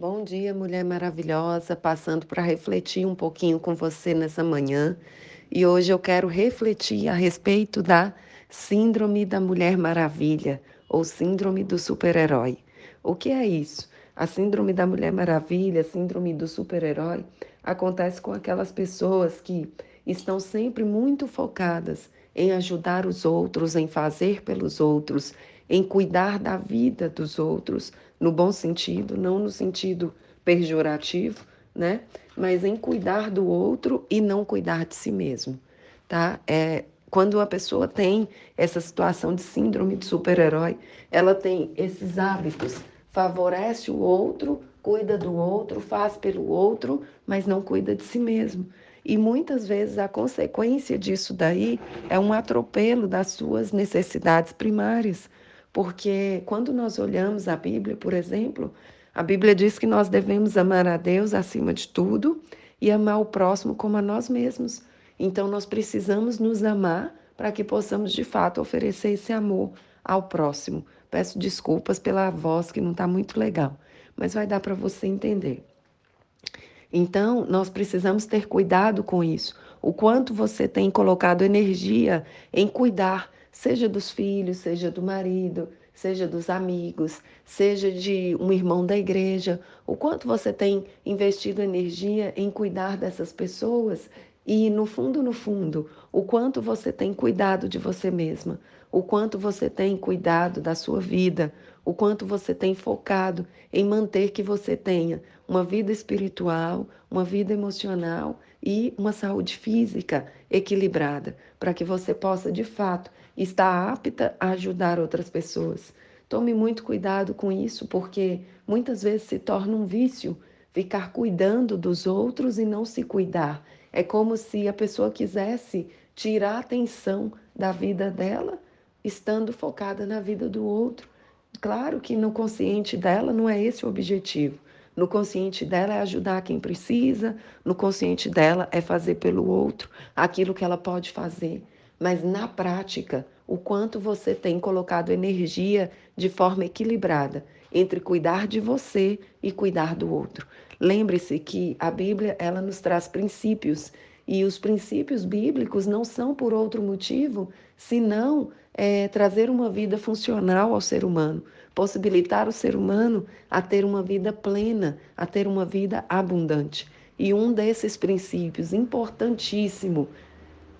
Bom dia, mulher maravilhosa, passando para refletir um pouquinho com você nessa manhã. E hoje eu quero refletir a respeito da Síndrome da Mulher Maravilha ou Síndrome do Super-Herói. O que é isso? A Síndrome da Mulher Maravilha, Síndrome do Super-Herói, acontece com aquelas pessoas que estão sempre muito focadas em ajudar os outros, em fazer pelos outros, em cuidar da vida dos outros, no bom sentido, não no sentido pejorativo, né? Mas em cuidar do outro e não cuidar de si mesmo, tá? É, quando a pessoa tem essa situação de síndrome de super-herói, ela tem esses hábitos, favorece o outro, cuida do outro, faz pelo outro, mas não cuida de si mesmo. E muitas vezes a consequência disso daí é um atropelo das suas necessidades primárias. Porque quando nós olhamos a Bíblia, por exemplo, a Bíblia diz que nós devemos amar a Deus acima de tudo e amar o próximo como a nós mesmos. Então nós precisamos nos amar para que possamos de fato oferecer esse amor ao próximo. Peço desculpas pela voz que não está muito legal, mas vai dar para você entender. Então, nós precisamos ter cuidado com isso. O quanto você tem colocado energia em cuidar, seja dos filhos, seja do marido, seja dos amigos, seja de um irmão da igreja. O quanto você tem investido energia em cuidar dessas pessoas e, no fundo, no fundo, o quanto você tem cuidado de você mesma, o quanto você tem cuidado da sua vida, o quanto você tem focado em manter que você tenha uma vida espiritual, uma vida emocional e uma saúde física equilibrada, para que você possa, de fato, estar apta a ajudar outras pessoas. Tome muito cuidado com isso, porque muitas vezes se torna um vício ficar cuidando dos outros e não se cuidar. É como se a pessoa quisesse tirar a atenção da vida dela, estando focada na vida do outro. Claro que no consciente dela não é esse o objetivo. No consciente dela é ajudar quem precisa, no consciente dela é fazer pelo outro aquilo que ela pode fazer. Mas na prática, o quanto você tem colocado energia de forma equilibrada entre cuidar de você e cuidar do outro. Lembre-se que a Bíblia ela nos traz princípios e os princípios bíblicos não são por outro motivo senão é, trazer uma vida funcional ao ser humano, possibilitar o ser humano a ter uma vida plena, a ter uma vida abundante. E um desses princípios importantíssimo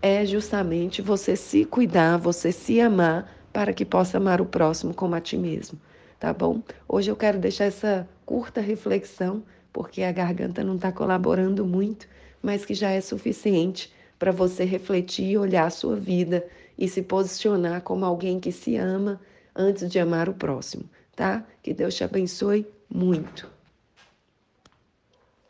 é justamente você se cuidar, você se amar para que possa amar o próximo como a ti mesmo, tá bom? Hoje eu quero deixar essa curta reflexão, porque a garganta não está colaborando muito, mas que já é suficiente para você refletir e olhar a sua vida e se posicionar como alguém que se ama antes de amar o próximo, tá? Que Deus te abençoe muito.